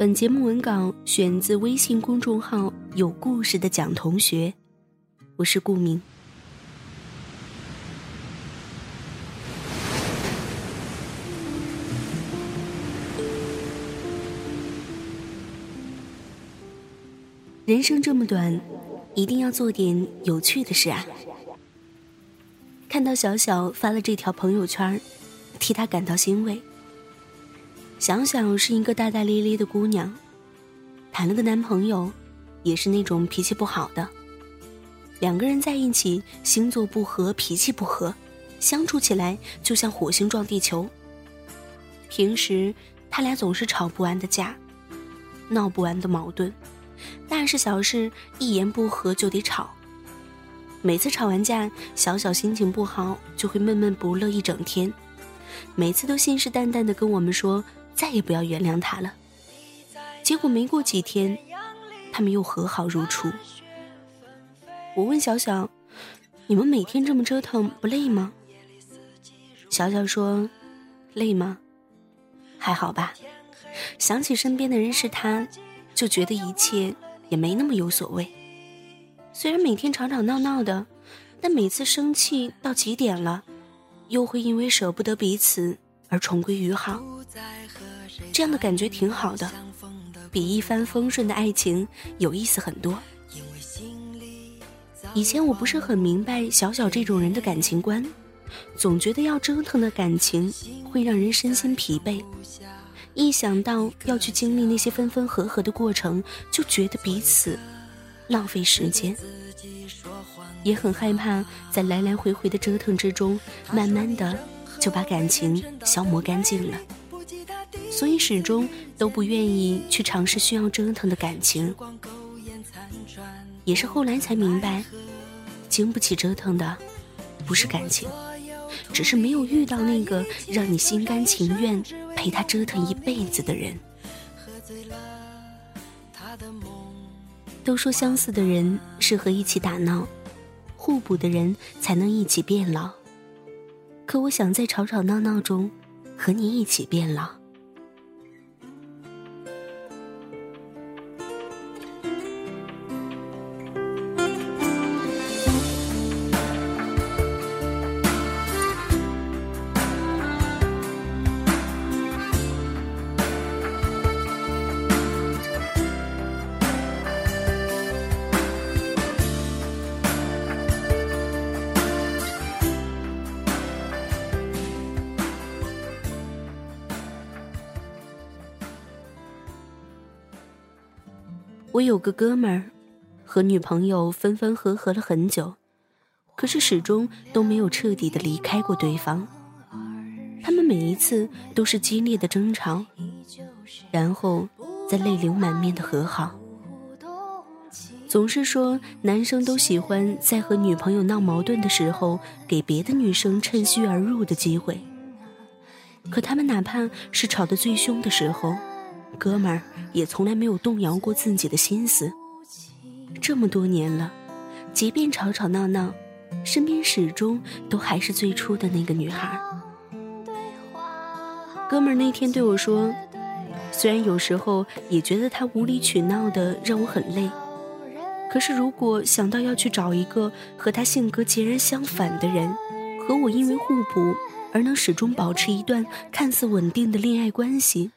本节目文稿选自微信公众号“有故事的蒋同学”，我是顾明。人生这么短，一定要做点有趣的事啊！看到小小发了这条朋友圈，替他感到欣慰。想想是一个大大咧咧的姑娘，谈了个男朋友，也是那种脾气不好的。两个人在一起，星座不合，脾气不合，相处起来就像火星撞地球。平时他俩总是吵不完的架，闹不完的矛盾，大事小事一言不合就得吵。每次吵完架，小小心情不好，就会闷闷不乐一整天。每次都信誓旦旦的跟我们说。再也不要原谅他了。结果没过几天，他们又和好如初。我问小小：“你们每天这么折腾，不累吗？”小小说：“累吗？还好吧。想起身边的人是他，就觉得一切也没那么有所谓。虽然每天吵吵闹闹的，但每次生气到极点了，又会因为舍不得彼此而重归于好。”这样的感觉挺好的，比一帆风顺的爱情有意思很多。以前我不是很明白小小这种人的感情观，总觉得要折腾的感情会让人身心疲惫，一想到要去经历那些分分合合的过程，就觉得彼此浪费时间，也很害怕在来来回回的折腾之中，慢慢的就把感情消磨干净了。所以始终都不愿意去尝试需要折腾的感情，也是后来才明白，经不起折腾的不是感情，只是没有遇到那个让你心甘情愿陪他折腾一辈子的人。都说相似的人适合一起打闹，互补的人才能一起变老。可我想在吵吵闹闹中和你一起变老。我有个哥们儿，和女朋友分分合合了很久，可是始终都没有彻底的离开过对方。他们每一次都是激烈的争吵，然后再泪流满面的和好。总是说男生都喜欢在和女朋友闹矛盾的时候，给别的女生趁虚而入的机会。可他们哪怕是吵得最凶的时候，哥们儿也从来没有动摇过自己的心思。这么多年了，即便吵吵闹闹，身边始终都还是最初的那个女孩。哥们儿那天对我说：“虽然有时候也觉得他无理取闹的让我很累，可是如果想到要去找一个和他性格截然相反的人，和我因为互补而能始终保持一段看似稳定的恋爱关系。”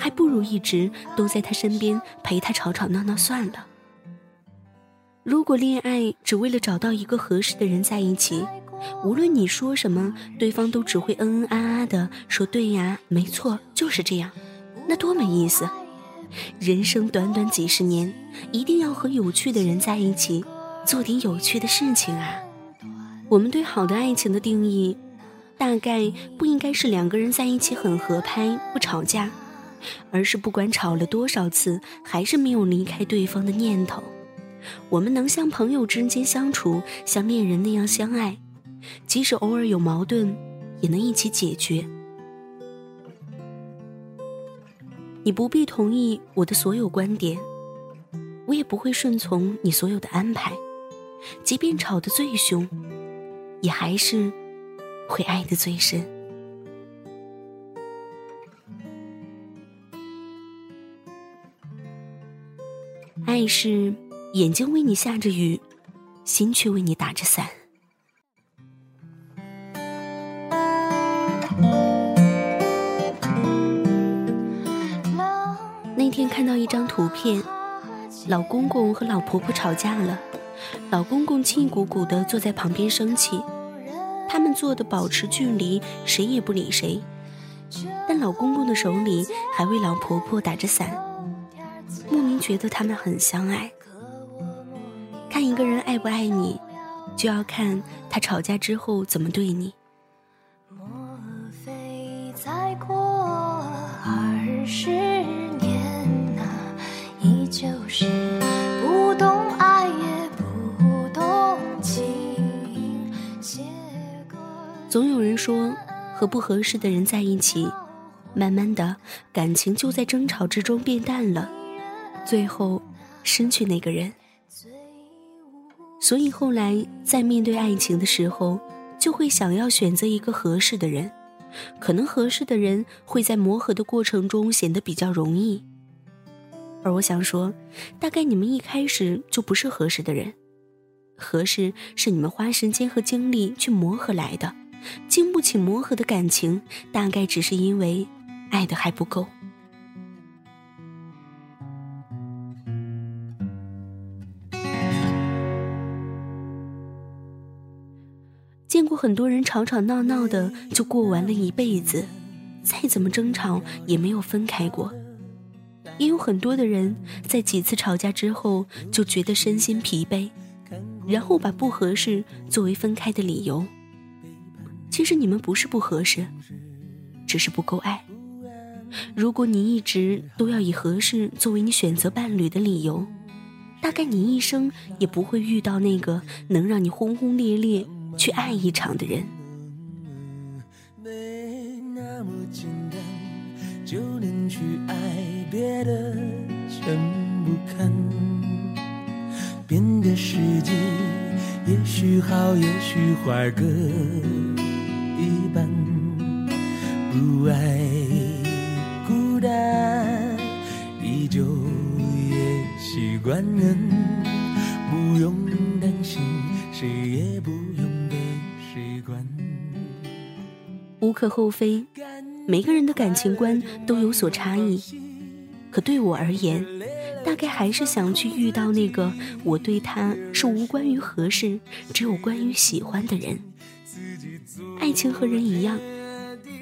还不如一直都在他身边陪他吵吵闹闹算了。如果恋爱只为了找到一个合适的人在一起，无论你说什么，对方都只会嗯嗯啊啊的说对呀，没错，就是这样，那多没意思。人生短短几十年，一定要和有趣的人在一起，做点有趣的事情啊。我们对好的爱情的定义，大概不应该是两个人在一起很合拍，不吵架。而是不管吵了多少次，还是没有离开对方的念头。我们能像朋友之间相处，像恋人那样相爱，即使偶尔有矛盾，也能一起解决。你不必同意我的所有观点，我也不会顺从你所有的安排。即便吵得最凶，也还是会爱得最深。爱是眼睛为你下着雨，心却为你打着伞。那天看到一张图片，老公公和老婆婆吵架了。老公公气鼓鼓的坐在旁边生气，他们坐的保持距离，谁也不理谁。但老公公的手里还为老婆婆打着伞，觉得他们很相爱。看一个人爱不爱你，就要看他吵架之后怎么对你。莫非再过二十年啊，依旧是。总有人说，和不合适的人在一起，慢慢的感情就在争吵之中变淡了，最后失去那个人。所以后来在面对爱情的时候，就会想要选择一个合适的人，可能合适的人会在磨合的过程中显得比较容易。而我想说，大概你们一开始就不是合适的人，合适是你们花时间和精力去磨合来的。经不起磨合的感情，大概只是因为爱的还不够。很多人吵吵闹闹的就过完了一辈子，再怎么争吵也没有分开过。也有很多的人在几次吵架之后就觉得身心疲惫，然后把不合适作为分开的理由。其实你们不是不合适，只是不够爱。如果你一直都要以合适作为你选择伴侣的理由，大概你一生也不会遇到那个能让你轰轰烈烈去爱一场的人，没那么简单，就能去爱别的。全不堪，变得世界也许好，也许坏各一半。不爱孤单，依旧也习惯了，不用担心谁。可厚非，每个人的感情观都有所差异。可对我而言，大概还是想去遇到那个我对他是无关于合适，只有关于喜欢的人。爱情和人一样，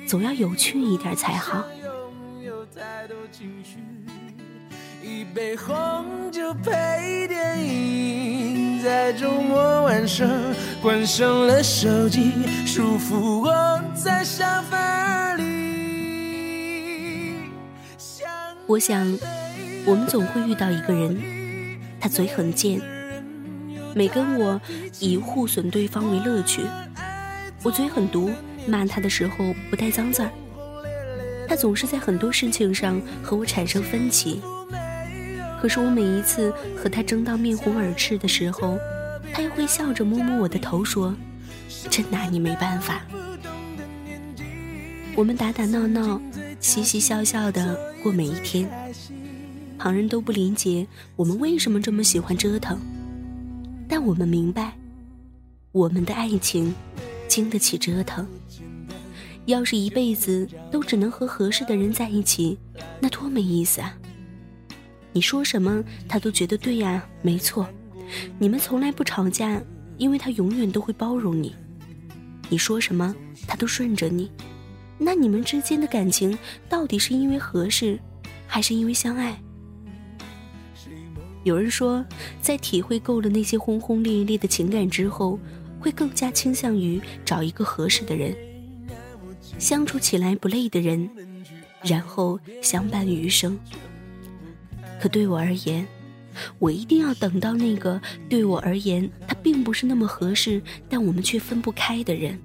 总要有趣一点才好。一杯红酒配电影，在周末晚上关上了手机，舒服窝在沙发里。我想，我们总会遇到一个人，他嘴很贱，每跟我以互损对方为乐趣。我嘴很毒，骂他的时候不带脏字儿。他总是在很多事情上和我产生分歧，可是我每一次和他争到面红耳赤的时候，他又会笑着摸摸我的头，说：“真拿你没办法。”我们打打闹闹，嘻嘻笑笑的过每一天，旁人都不理解我们为什么这么喜欢折腾，但我们明白，我们的爱情。经得起折腾。要是一辈子都只能和合适的人在一起，那多没意思啊！你说什么，他都觉得对呀，没错。你们从来不吵架，因为他永远都会包容你。你说什么，他都顺着你。那你们之间的感情，到底是因为合适，还是因为相爱？有人说，在体会够了那些轰轰烈烈的情感之后。会更加倾向于找一个合适的人，相处起来不累的人，然后相伴余生。可对我而言，我一定要等到那个对我而言他并不是那么合适，但我们却分不开的人。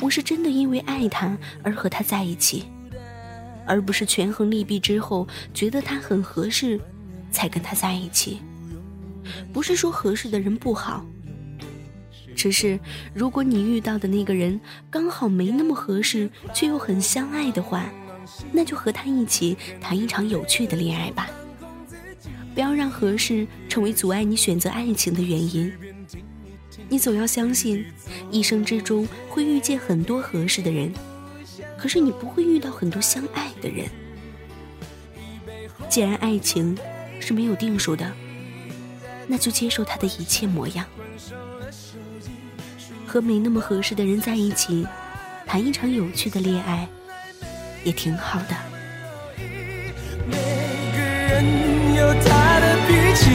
我是真的因为爱他而和他在一起，而不是权衡利弊之后觉得他很合适，才跟他在一起。不是说合适的人不好，只是如果你遇到的那个人刚好没那么合适，却又很相爱的话，那就和他一起谈一场有趣的恋爱吧。不要让合适成为阻碍你选择爱情的原因。你总要相信，一生之中会遇见很多合适的人，可是你不会遇到很多相爱的人。既然爱情是没有定数的，那就接受他的一切模样，和没那么合适的人在一起，谈一场有趣的恋爱，也挺好的。每个人有他的脾气，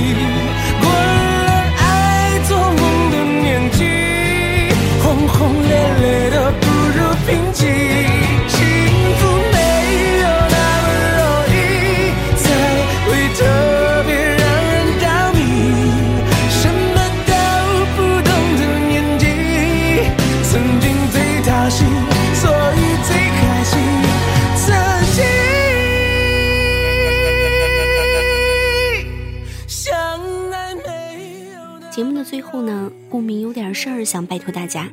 最后呢，顾明有点事儿想拜托大家。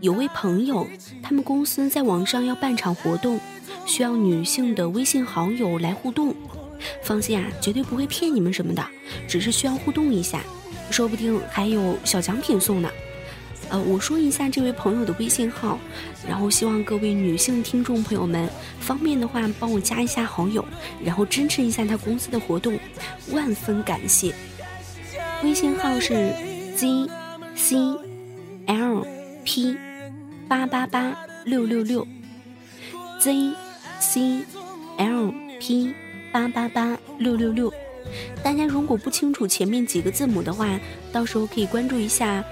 有位朋友，他们公司在网上要办场活动，需要女性的微信好友来互动。放心啊，绝对不会骗你们什么的，只是需要互动一下，说不定还有小奖品送呢。呃，我说一下这位朋友的微信号，然后希望各位女性听众朋友们方便的话帮我加一下好友，然后支持一下他公司的活动，万分感谢。微信号是 z c l p 八八八六六六 z c l p 八八八六六六。大家如果不清楚前面几个字母的话，到时候可以关注一下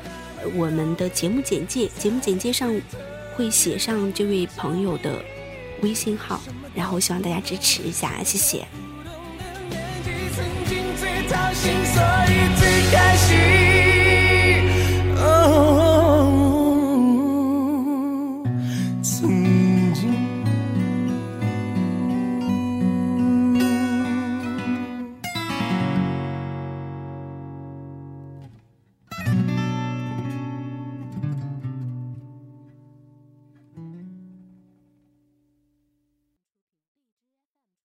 我们的节目简介，节目简介上会写上这位朋友的微信号，然后希望大家支持一下，谢谢。心，所以最开心。